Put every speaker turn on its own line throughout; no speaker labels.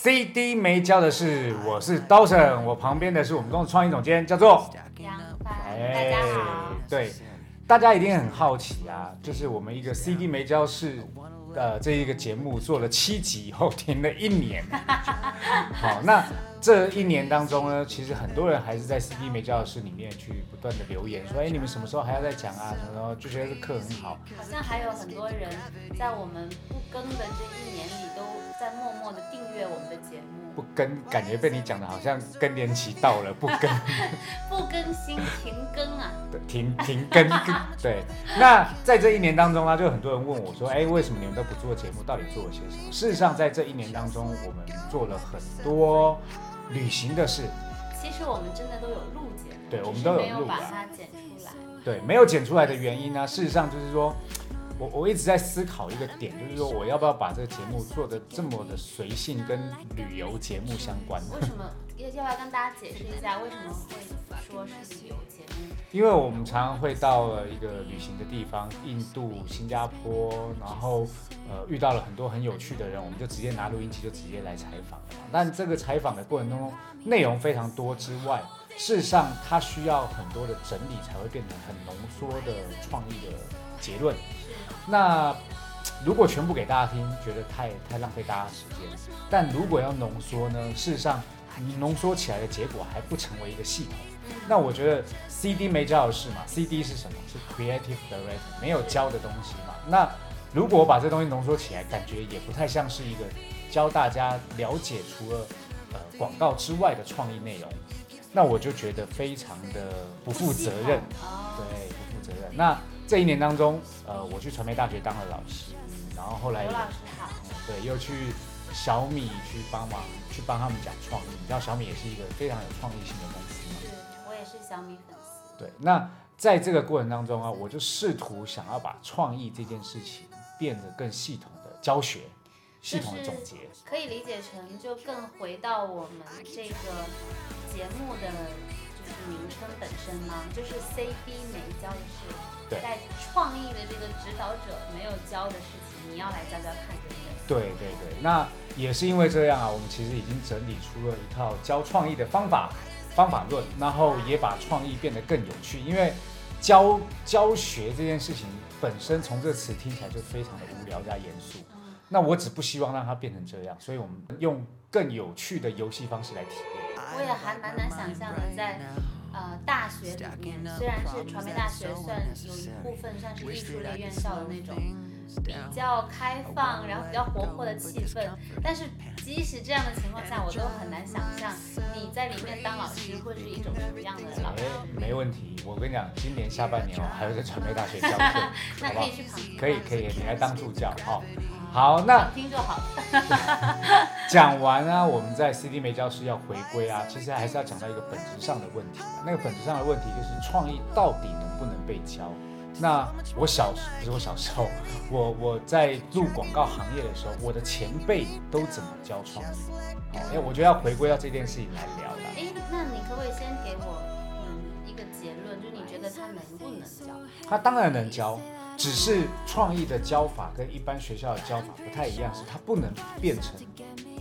CD 没教的是，我是刀神，我旁边的是我们公司创意总监，叫做
杨帆，大家好。
对，大家一定很好奇啊，就是我们一个 CD 没教是，呃，这一个节目做了七集以后停了一年。好，那这一年当中呢，其实很多人还是在 CD 没教室里面去不断的留言，说，哎，你们什么时候还要再讲啊？什么时候就觉得这课很好。
好像还有很多人在我们不更的这一年里，都在默默的订阅我们的节目。
不更，感觉被你讲的好像更年期到了，不更，
不更新，停更啊。
对，停停更更。对，那在这一年当中呢，就有很多人问我说，哎，为什么你们都不做节目？到底做了些什么？事实上，在这一年当中，我们做了很多旅行的事。
其实我们真的都有录节目，
对我们都有
录没有把它剪出来。
对，没有剪出来的原因呢，事实上就是说，我我一直在思考一个点，就是说我要不要把这个节目做的这么的随性，跟旅游节目相关？
为什么要要不要跟大家解释一下，为什么会说是旅游节目？
因为我们常常会到了一个旅行的地方，印度、新加坡，然后呃遇到了很多很有趣的人，我们就直接拿录音机就直接来采访了嘛。但这个采访的过程当中，内容非常多之外，事实上它需要很多的整理，才会变成很浓缩的创意的结论。那如果全部给大家听，觉得太太浪费大家时间。但如果要浓缩呢，事实上你浓缩起来的结果还不成为一个系统。那我觉得 CD 没教的是嘛，CD 是什么？是 Creative Director，没有教的东西嘛。那如果我把这东西浓缩起来，感觉也不太像是一个教大家了解除了呃广告之外的创意内容。那我就觉得非常的不负责任。
哦，
对，不负责任。那这一年当中，呃，我去传媒大学当了老师，然后后来
刘老师好。
对又去小米去帮忙，去帮他们讲创意。你知道小米也是一个非常有创意性的公司嘛？
是我也是小米粉丝。
对。那在这个过程当中啊，我就试图想要把创意这件事情变得更系统的教学，系统的总结。
可以理解成就更回到我们这个节目的就是名称本身吗？就是 CD 没教的事，
对
在创意的这个指导者没有教的事情，你要来教教看，对不对？
对对对，那也是因为这样啊，我们其实已经整理出了一套教创意的方法方法论，然后也把创意变得更有趣。因为教教学这件事情本身从这个词听起来就非常的无聊加严肃，
嗯，
那我只不希望让它变成这样，所以我们用更有趣的游戏方式来体验。
我也还蛮难想象的，在呃大学里面，虽然是传媒大学，算有一部分算是艺术类院校的那种比较开放，然后比较活泼的气氛，但是即使这样的情况下，我都很难想象你在里面当老师会是一种什么样的老师。
哎，没问题，我跟你讲，今年下半年哦，还有在传媒大学教课，
那
好不好
可以？去旁听，
可以可以，你来当助教哦。好，那
旁听就好了。
讲完啊，我们在 CD 没教室要回归啊，其实还是要讲到一个本质上的问题。那个本质上的问题就是创意到底能不能被教？那我小时不是我小时候，我我在入广告行业的时候，我的前辈都怎么教创意？好，我觉得要回归到这件事情来聊啦。
诶，那你可不可以先给我嗯一个结论，就是你觉得他能不能教？
他当然能教，只是创意的教法跟一般学校的教法不太一样，是它不能变成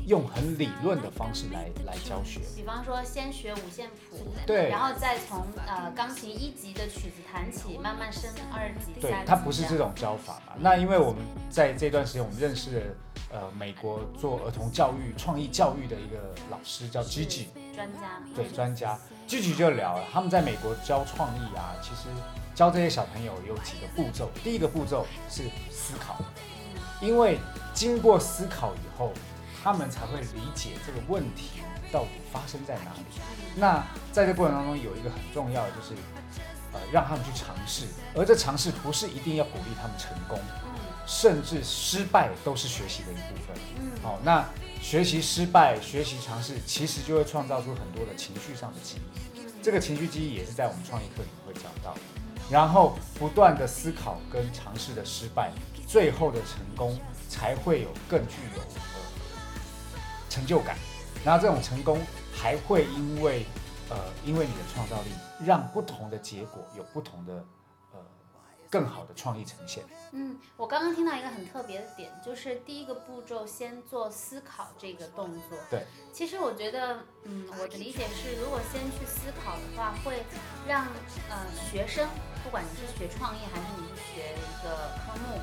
用很理论的方式来来教学。
比方说，先学五线谱，
对
然后再从呃钢琴一级的曲子弹起，慢慢升二级、
对。它不是这种教法嘛？那因为我们在这段时间，我们认识了呃美国做儿童教育、创意教育的一个老师叫 Gigi，
专家。
对专家具体就聊了，他们在美国教创意啊，其实教这些小朋友有几个步骤。第一个步骤是思考，因为经过思考以后，他们才会理解这个问题到底发生在哪里。那在这过程当中，有一个很重要的就是，呃，让他们去尝试，而这尝试不是一定要鼓励他们成功，甚至失败都是学习的一部分。好，那学习失败、学习尝试，其实就会创造出很多的情绪上的记忆。这个情绪记忆也是在我们创意课里面会讲到。然后不断的思考跟尝试的失败，最后的成功才会有更具有呃成就感。然后这种成功还会因为呃因为你的创造力，让不同的结果有不同的更好的创意呈现。
嗯，我刚刚听到一个很特别的点，就是第一个步骤先做思考这个动作。
对，
其实我觉得，嗯，我的理解是，如果先去思考的话，会让呃学生，不管你是学创意还是你是学一个科目，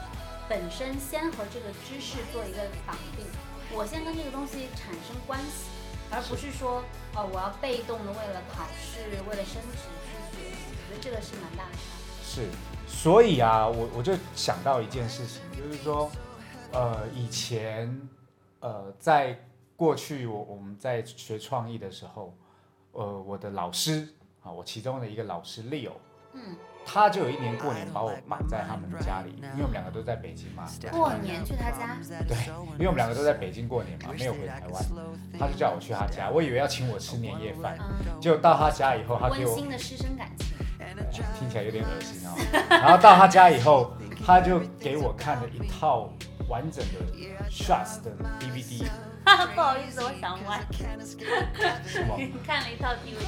本身先和这个知识做一个绑定，我先跟这个东西产生关系，而不是说，哦，我要被动的为了考试，为了升职去学习，我觉得这个是蛮大的差
是，所以啊，我我就想到一件事情，就是说，呃，以前，呃，在过去我我们在学创意的时候，呃，我的老师啊，我其中的一个老师 Leo，
嗯，
他就有一年过年把我绑在他们家里，因为我们两个都在北京嘛，
过年去他家，
对，因为我们两个都在北京过年嘛，没有回台湾，他就叫我去他家，我以为要请我吃年夜饭，
嗯，
结果到他家以后，他给我
温馨的师生感情，
听起来有点恶心哦。然后到他家以后，他就给我看了一套完整的 Shots 的 DVD，
不好意思，我想歪，
什么？
看了一套 DVD，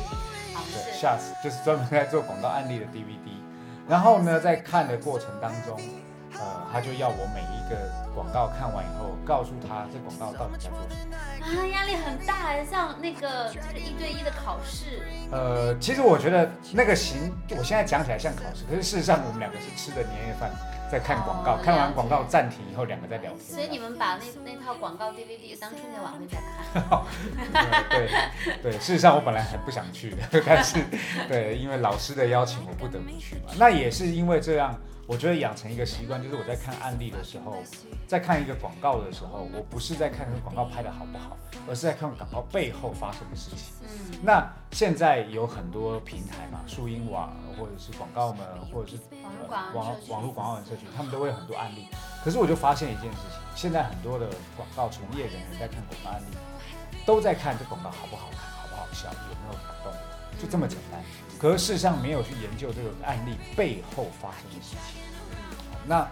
好
对，，Shots 就是专门在做广告案例的 DVD。然后呢，在看的过程当中，呃，他就要我每一个广告看完以后，告诉他这广告到底在做什么。
啊，压力很大，像那个就是一对一的考试，
呃，其实我觉得那个行，我现在讲起来像考试，可是事实上我们两个是吃的年夜饭，在看广告，
哦
看完广告暂停以后，两个在聊天。
所以你们把那那套广告 DVD 当春节晚会在看，
对对对，事实上我本来很不想去的，但是对，因为老师的邀请，我不得不去嘛。那也是因为这样，我觉得养成一个习惯，就是我在看案例的时候，在看一个广告的时候，我不是在看这个广告拍的好不好，而是在看广告背后发生的事情。
嗯，
那现在有很多平台嘛，树荫网或者是广告们，或者是
网
网网络广告人社群，他们都会有很多案例。可是我就发现一件事情，现在很多的广告从业人员在看广告案例，都在看这广告好不好看、好不好笑、有没有感动，就这么简单。可是事实上没有去研究这个案例背后发生的事情。那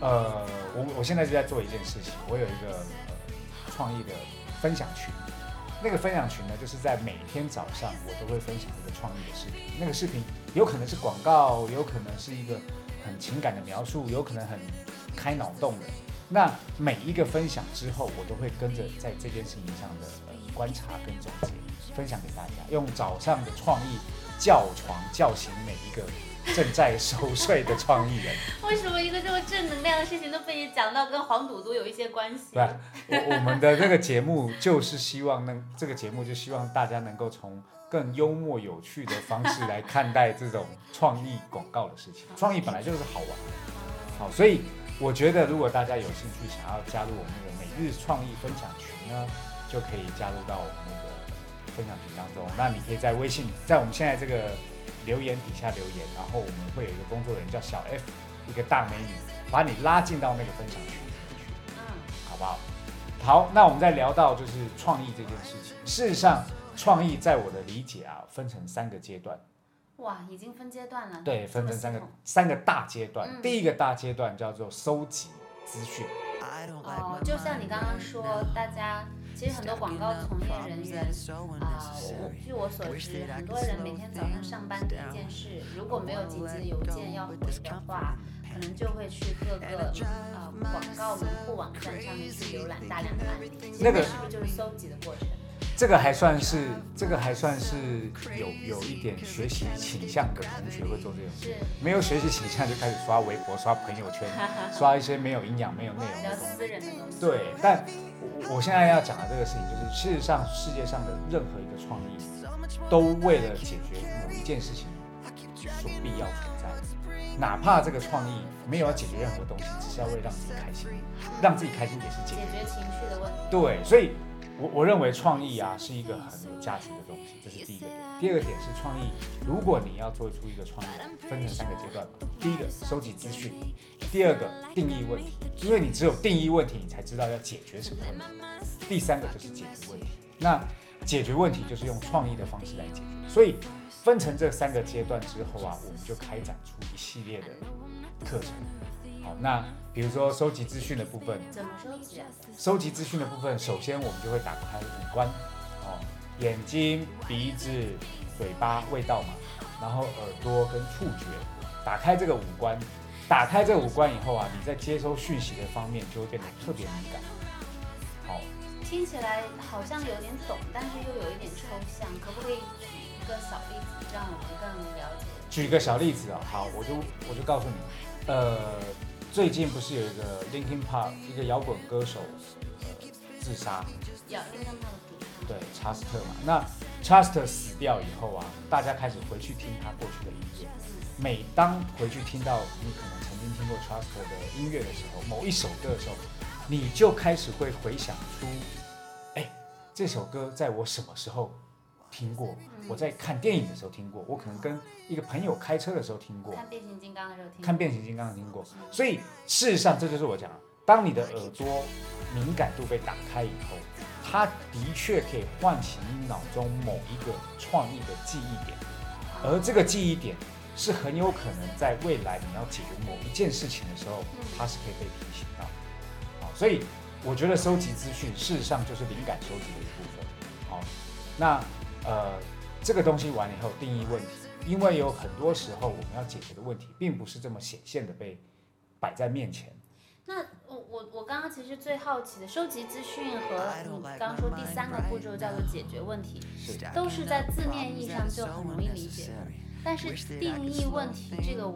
呃，我我现在就在做一件事情，我有一个呃创意的分享群。那个分享群呢，就是在每天早上我都会分享一个创意的视频。那个视频有可能是广告，有可能是一个很情感的描述，有可能很开脑洞的。那每一个分享之后，我都会跟着在这件事情上的呃观察跟总结，分享给大家，用早上的创意叫床叫醒每一个正在熟睡的创意人。
为什么一个这么正能量的事情都被你讲到跟黄赌毒有一些关系？
对，我我们的这个节目就是希望能，这个节目就希望大家能够从更幽默有趣的方式来看待这种创意广告的事情。创意本来就是好玩，好，所以我觉得如果大家有兴趣想要加入我们那个每日创意分享群呢，就可以加入到我们那个分享群当中。那你可以在微信，在我们现在这个留言底下留言，然后我们会有一个工作人员叫小 F，一个大美女，把你拉进到那个分享群里面去。
嗯，
好不好？好，那我们再聊到就是创意这件事情。事实上，创意在我的理解啊，分成三个阶段，
哇，已经分阶段了，
对，分成三个三个大阶段。
嗯
第一个大阶段叫做收集资讯，
统哦，就像你刚刚说，大家其实很多广告从业人员啊，我据我所知，很多人每天早上上班第一件事，如果没有紧急的邮件要回的话，可能就会去各个呃广告门户网站上面去浏览大量的案例。其实
那个
是不是就是搜集的过程？
这个还算是这个还算是有有一点学习倾向的同学会做这种事。
是
没有学习倾向就开始刷微博、刷朋友圈、刷一些没有营养、没有内容的东西。
私人的东西。
对，但我我现在要讲的这个事情，就是事实上世界上的任何一个创意，都为了解决某一件事情所必要存在。哪怕这个创意没有要解决任何东西，只是要为了让自己开心，让自己开心也是。解决
情绪的问题。
对，所以我我认为创意啊是一个很有价值的东西，这是第一个点。第二个点是创意，如果你要做出一个创意，分成三个阶段。第一个收集资讯，第二个定义问题，因为你只有定义问题，你才知道要解决什么问题。第三个就是解决问题。那解决问题就是用创意的方式来解决。所以分成这三个阶段之后啊，我们就开展出一系列的课程。好，那比如说收集资讯的部分，
怎么收集啊？
收集资讯的部分，首先我们就会打开五官，哦，眼睛、鼻子、嘴巴、味道嘛，然后耳朵跟触觉，打开这个五官，打开这五官以后啊，你在接收讯息的方面就会变得特别敏感。好，
听起来好像有点懂，但是又有一点抽象，可不可以举一个小例子，让我们更了解？
举个小例子啊，好，我就我就告诉你，呃。最近不是有一个 Linkin Park 一个摇滚歌手，呃，自杀。对，查斯特嘛。那查斯特死掉以后啊，大家开始回去听他过去的音乐。每当回去听到你可能曾经听过查斯特的音乐的时候，某一首歌的时候，你就开始会回想出，哎，这首歌在我什么时候？听过，我在看电影的时候听过，我可能跟一个朋友开车的时候听过，
看变形金刚的时候听，
看变形金刚听过，所以事实上这就是我讲，当你的耳朵敏感度被打开以后，它的确可以唤起你脑中某一个创意的记忆点，而这个记忆点是很有可能在未来你要解决某一件事情的时候，它是可以被提醒到，好，所以我觉得收集资讯事实上就是灵感收集的一部分，好，那。呃，这个东西完了以后定义问题，因为有很多时候我们要解决的问题，并不是这么显现的被摆在面前。
那我我我刚刚其实最好奇的，收集资讯和你刚刚说第三个步骤叫做解决问题，都是在字面意义上就很容易理解的。但是定义问题这个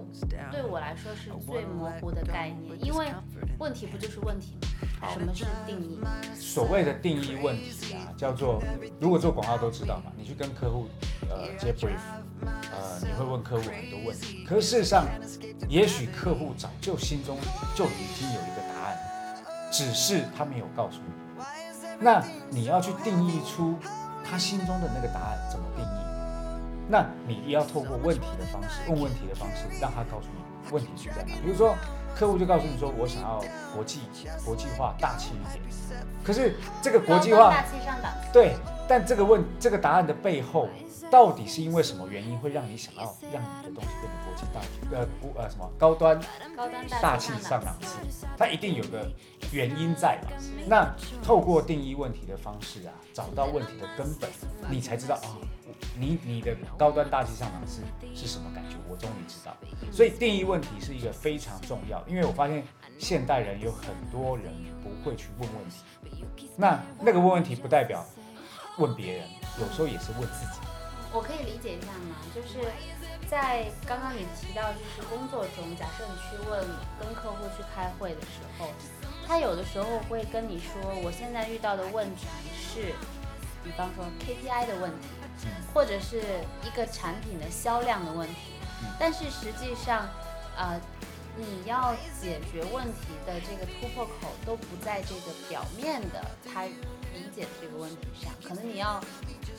对我来说是最模糊的概念，因为问题不就是问题吗？什么是定义？
所谓的定义问题啊，叫做如果做广告都知道嘛，你去跟客户呃接 brief，呃你会问客户很多问题，可事实上，也许客户早就心中就已经有一个答案，只是他没有告诉你。那你要去定义出他心中的那个答案，怎么定义？那你要透过问题的方式，问问题的方式，让他告诉你问题是在哪。比如说，客户就告诉你说，我想要国际国际化、大气一点。可是这个国际化，
大气上档次。
对，但这个问这个答案的背后。到底是因为什么原因会让你想要让你的东西变得国际大呃不呃什么高端
高端
大气上档次？它一定有个原因在嘛？那透过定义问题的方式啊，找到问题的根本，你才知道啊，你你的高端大气上档次是什么感觉？我终于知道。所以定义问题是一个非常重要，因为我发现现代人有很多人不会去问问题。那那个问问题不代表问别人，有时候也是问自己。
我可以理解一下吗？就是在刚刚你提到，就是工作中，假设你去问跟客户去开会的时候，他有的时候会跟你说，我现在遇到的问题是，比方说 KPI 的问题，或者是一个产品的销量的问题，但是实际上，呃，你要解决问题的这个突破口都不在这个表面的他理解的这个问题上，可能你要。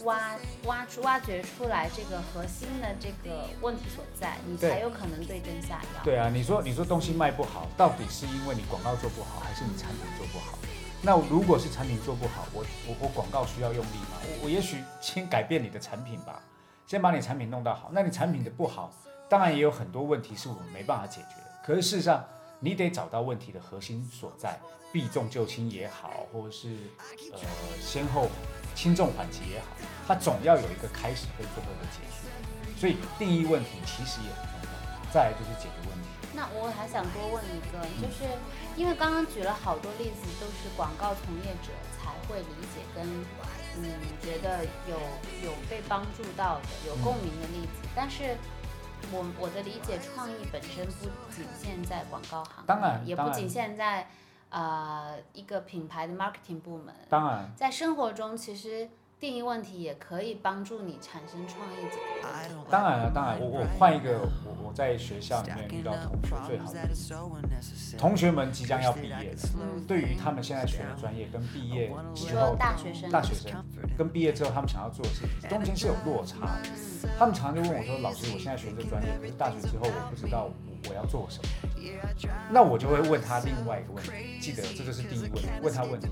挖挖出挖掘出来这个核心的这个问题所在，你才有可能对症下药。
对啊，你说你说东西卖不好，到底是因为你广告做不好，还是你产品做不好？那如果是产品做不好，我我我广告需要用力吗？我我也许先改变你的产品吧，先把你产品弄到好。那你产品的不好，当然也有很多问题是我们没办法解决的。可是事实上，你得找到问题的核心所在，避重就轻也好，或者是呃先后。轻重缓急也好，它总要有一个开始跟最后的结束，所以定义问题其实也很重要。再来就是解决问题。
那我还想多问一个，就是因为刚刚举了好多例子，都是广告从业者才会理解跟嗯觉得有有被帮助到的、有共鸣的例子。但是我我的理解，创意本身不仅限在广告行，
当然
也不仅限在。呃，一个品牌的 marketing 部门，
当然，
在生活中其实定义问题也可以帮助你产生创意解决问题。
当然了，当然，我我换一个，我我在学校里面遇到同学最好的例子，同学们即将要毕业了，
嗯，
对于他们现在学的专业跟毕业之后
大学生，
大学生跟毕业之后他们想要做的事情，中间是有落差的。他们常常就问我说：“老师，我现在学这个专业，可是大学之后我不知道我要做什么。”那我就会问他另外一个问题，记得这就是第一问，问他问题。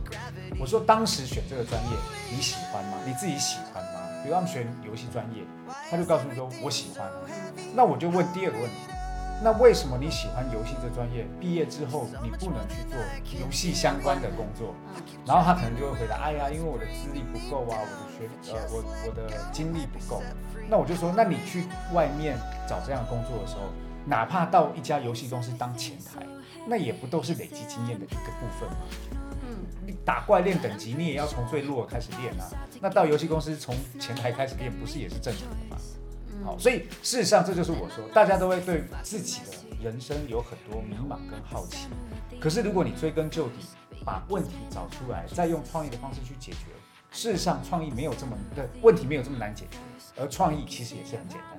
我说：“当时选这个专业你喜欢吗？你自己喜欢吗？”比如他们选游戏专业，他就告诉你说：“我喜欢。”那我就问第二个问题。那为什么你喜欢游戏这专业？毕业之后你不能去做游戏相关的工作？然后他可能就会回答：哎呀，因为我的资历不够啊，我的学呃我我的经历不够。那我就说，那你去外面找这样工作的时候，哪怕到一家游戏公司当前台，那也不都是累积经验的一个部分吗？
嗯，
你打怪练等级，你也要从最弱开始练啊。那到游戏公司从前台开始练，不是也是正常的吗？好，所以事实上这就是我说，大家都会对自己的人生有很多迷茫跟好奇。可是如果你追根究底，把问题找出来，再用创意的方式去解决，事实上创意没有这么的问题没有这么难解决，而创意其实也是很简单。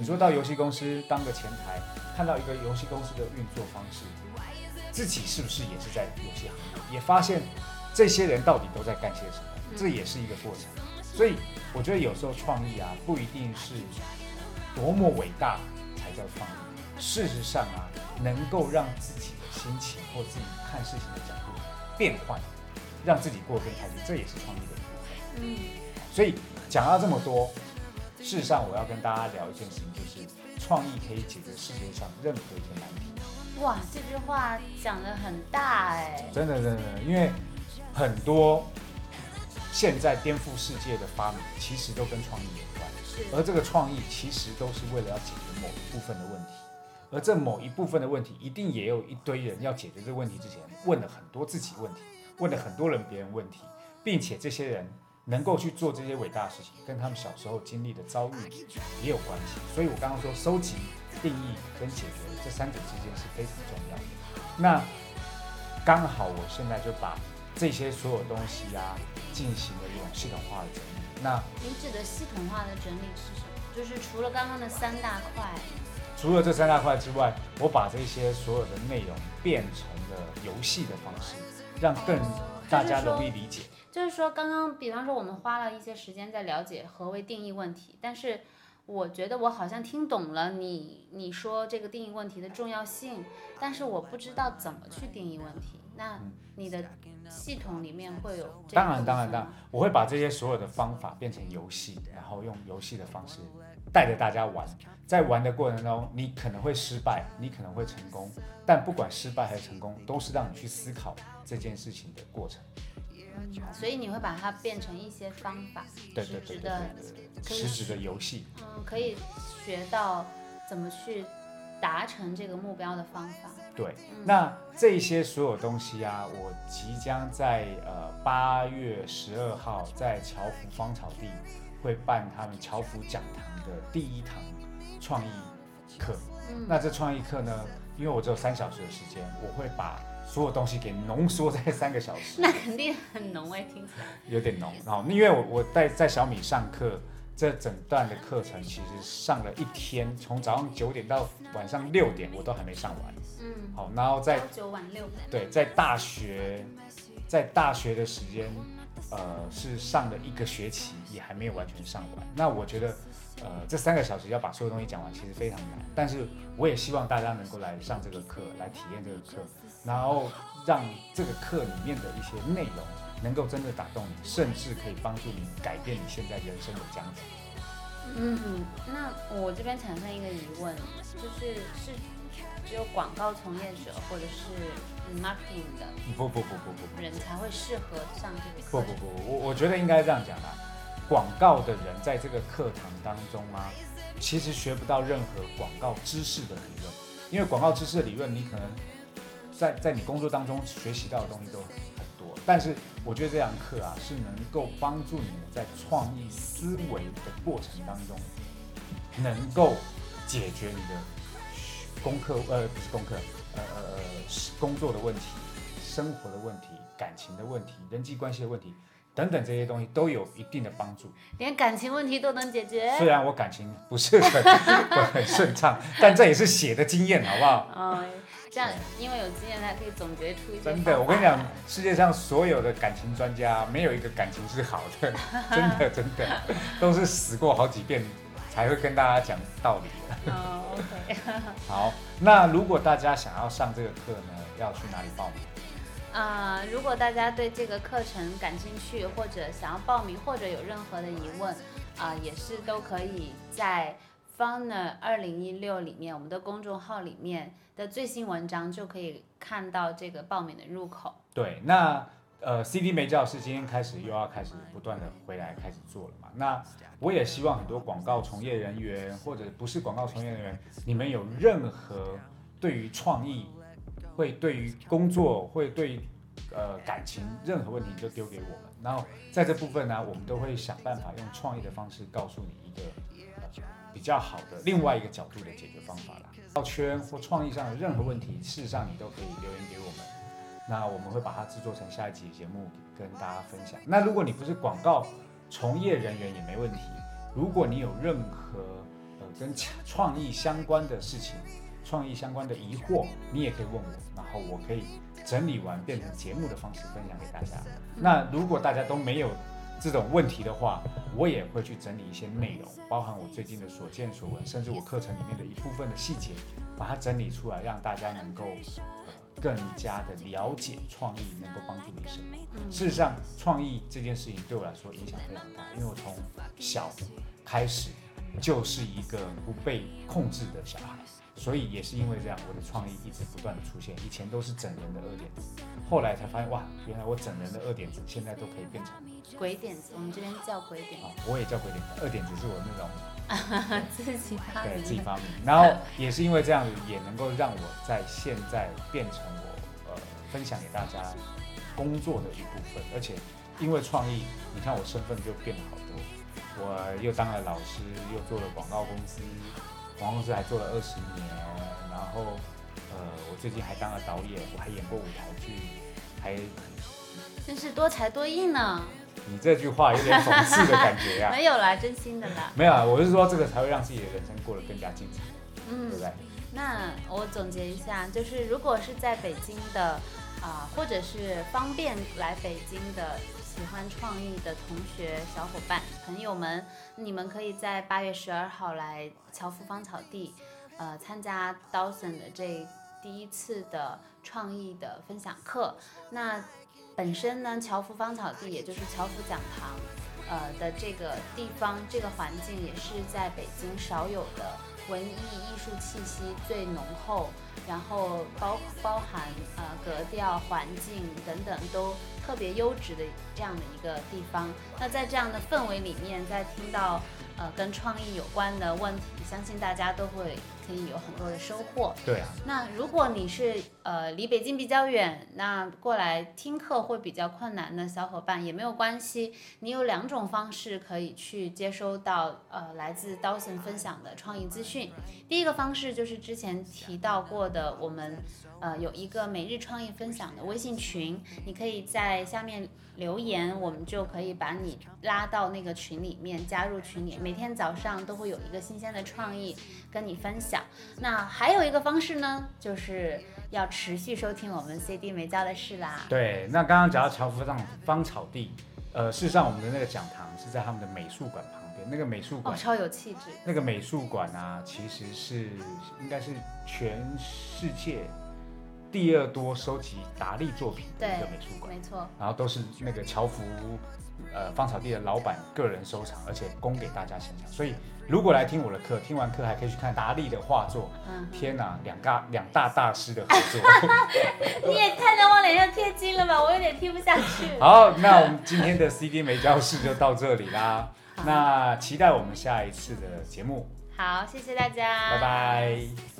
你说到游戏公司当个前台，看到一个游戏公司的运作方式，自己是不是也是在游戏行业，也发现这些人到底都在干些什么，这也是一个过程。所以我觉得有时候创意啊，不一定是多么伟大才叫创意。事实上啊，能够让自己的心情或自己看事情的角度变换，让自己过得更开心，这也是创意的一部分。
嗯，
所以讲到这么多，事实上我要跟大家聊一件事情，就是创意可以解决世界上任何一个难题。
哇，这句话讲的很大哎。
真的，真的，因为很多现在颠覆世界的发明，其实都跟创意有关。而这个创意其实都是为了要解决某一部分的问题，而这某一部分的问题，一定也有一堆人要解决这个问题之前，问了很多自己问题，问了很多人别人问题，并且这些人能够去做这些伟大的事情，跟他们小时候经历的遭遇也有关系。所以我刚刚说，收集、定义跟解决这三者之间是非常重要的。那刚好我现在就把这些所有东西啊，进行了一种系统化的整理。那
你指的系统化的整理是什么？就是除了刚刚的三大块，
除了这三大块之外，我把这些所有的内容变成了游戏的方式，让更大家容易理解。
就是说刚刚比方说我们花了一些时间在了解何为定义问题，但是我觉得我好像听懂了你你说这个定义问题的重要性，但是我不知道怎么去定义问题。那你的系统里面会有这
当然，当然，当然，我会把这些所有的方法变成游戏，然后用游戏的方式带着大家玩。在玩的过程中，你可能会失败，你可能会成功，但不管失败还是成功，都是让你去思考这件事情的过程。
所以你会把它变成一些方法，
对对对对
实质的，
对对，
可以
实质的游戏。
嗯，可以学到怎么去达成这个目标的方法。
对，
嗯
那这些所有东西啊，我即将在呃八月十二号在侨福芳草地会办他们侨福讲堂的第一堂创意课。
嗯，
那这创意课呢，因为我只有三小时的时间，我会把所有东西给浓缩在三个小时，
那肯定很浓哎，听起来。
有点浓。然后因为我我在在小米上课。这整段的课程其实上了一天，从早上九点到晚上六点，我都还没上完。
嗯，
好，然后在
朝九晚六。
对，在大学，在大学的时间，呃，是上了一个学期，也还没有完全上完。那我觉得，呃，这三个小时要把所有东西讲完，其实非常难。但是我也希望大家能够来上这个课，来体验这个课，然后让这个课里面的一些内容能够真的打动你，甚至可以帮助你改变你现在人生的僵局。
嗯，那我这边产生一个疑问，就是是只有广告从业者或者是嗯 marketing 的
不不不不不不
人才会适合上这个课
不不不，我我觉得应该这样讲啦。广告的人在这个课堂当中吗，其实学不到任何广告知识的理论，因为广告知识的理论，你可能在在你工作当中学习到的东西都很多。但是我觉得这堂课啊，是能够帮助你们在创意思维的过程当中，能够解决你的功课，呃，不是功课，呃呃呃，工作的问题、生活的问题、感情的问题、人际关系的问题。等等这些东西都有一定的帮助。
连感情问题都能解决。
虽然我感情不是很 很顺畅，但这也是写的经验，好不好？
哦，这样因为有经验才可以总结出一些。
真的，我跟你讲，世界上所有的感情专家，没有一个感情是好的，真的真的，都是死过好几遍才会跟大家讲道理
的。哦，OK。
好，那如果大家想要上这个课呢，要去哪里报名？
啊，如果大家对这个课程感兴趣，或者想要报名，或者有任何的疑问，啊，也是都可以在 Funer 二零一六里面我们的公众号里面的最新文章就可以看到这个报名的入口。
对，那呃，CD 梅教师今天开始又要开始不断的回来开始做了嘛？那我也希望很多广告从业人员或者不是广告从业人员，你们有任何对于创意。会对于工作，会对呃感情任何问题就丢给我们，然后在这部分呢，我们都会想办法用创意的方式告诉你一个比较好的另外一个角度的解决方法啦。造圈或创意上的任何问题，事实上你都可以留言给我们，那我们会把它制作成下一集节目跟大家分享。那如果你不是广告从业人员也没问题，如果你有任何呃跟创意相关的事情。创意相关的疑惑，你也可以问我，然后我可以整理完变成节目的方式分享给大家。那如果大家都没有这种问题的话，我也会去整理一些内容，包含我最近的所见所闻，甚至我课程里面的一部分的细节，把它整理出来，让大家能够更加的了解创意能够帮助你什么。事实上，创意这件事情对我来说影响非常大，因为我从小开始就是一个不被控制的小孩。所以也是因为这样，我的创意一直不断的出现。以前都是整人的二点子，后来才发现哇，原来我整人的二点子现在都可以变成
鬼点子。我们这边叫鬼点子。
我也叫鬼点子，二点子是我那种
自己发明。
对，自己发明。然后也是因为这样子，也能够让我在现在变成我呃分享给大家工作的一部分。而且因为创意，你看我身份就变了好多，我又当了老师，又做了广告公司。广告公司还做了二十年，然后，呃，我最近还当了导演，我还演过舞台剧，还
真是多才多艺呢。
你这句话有点讽刺的感觉呀。
没有啦，真心的啦。
没有啊，我是说这个才会让自己的人生过得更加精彩，
嗯，
对不对？
那我总结一下，就是如果是在北京的啊，或者是方便来北京的。喜欢创意的同学、小伙伴、朋友们，你们可以在八月十二号来乔夫芳草地，呃，参加 Dawson 的这第一次的创意的分享课。那本身呢，乔夫芳草地也就是乔夫讲堂，呃的这个地方、这个环境也是在北京少有的文艺艺术气息最浓厚。然后包包含呃格调、环境等等都特别优质的这样的一个地方。那在这样的氛围里面，在听到呃跟创意有关的问题，相信大家都会。可以有很多的收获。
对啊。
那如果你是呃离北京比较远，那过来听课会比较困难的小伙伴也没有关系。你有两种方式可以去接收到呃来自 Dawson 分享的创意资讯。第一个方式就是之前提到过的，我们呃有一个每日创意分享的微信群，你可以在下面。留言，我们就可以把你拉到那个群里面，加入群里，每天早上都会有一个新鲜的创意跟你分享。那还有一个方式呢，就是要持续收听我们 CD 没教的事啦。
对，那刚刚讲到乔夫上芳草地，呃，事实上我们的那个讲堂是在他们的美术馆旁边，那个美术馆
超有气质。
那个美术馆啊，其实是应该是全世界。第二多收集达利作品的一个美术馆，
没错。
然后都是那个乔福，呃，芳草地的老板个人收藏，而且供给大家欣赏。所以如果来听我的课，听完课还可以去看达利的画作。嗯，天哪，两大两大大师的合作。
你也太能往脸上贴金了吧，我有点听不下去。
好，那我们今天的 CD 美教室就到这里啦。那期待我们下一次的节目。
好，谢谢大家，
拜拜。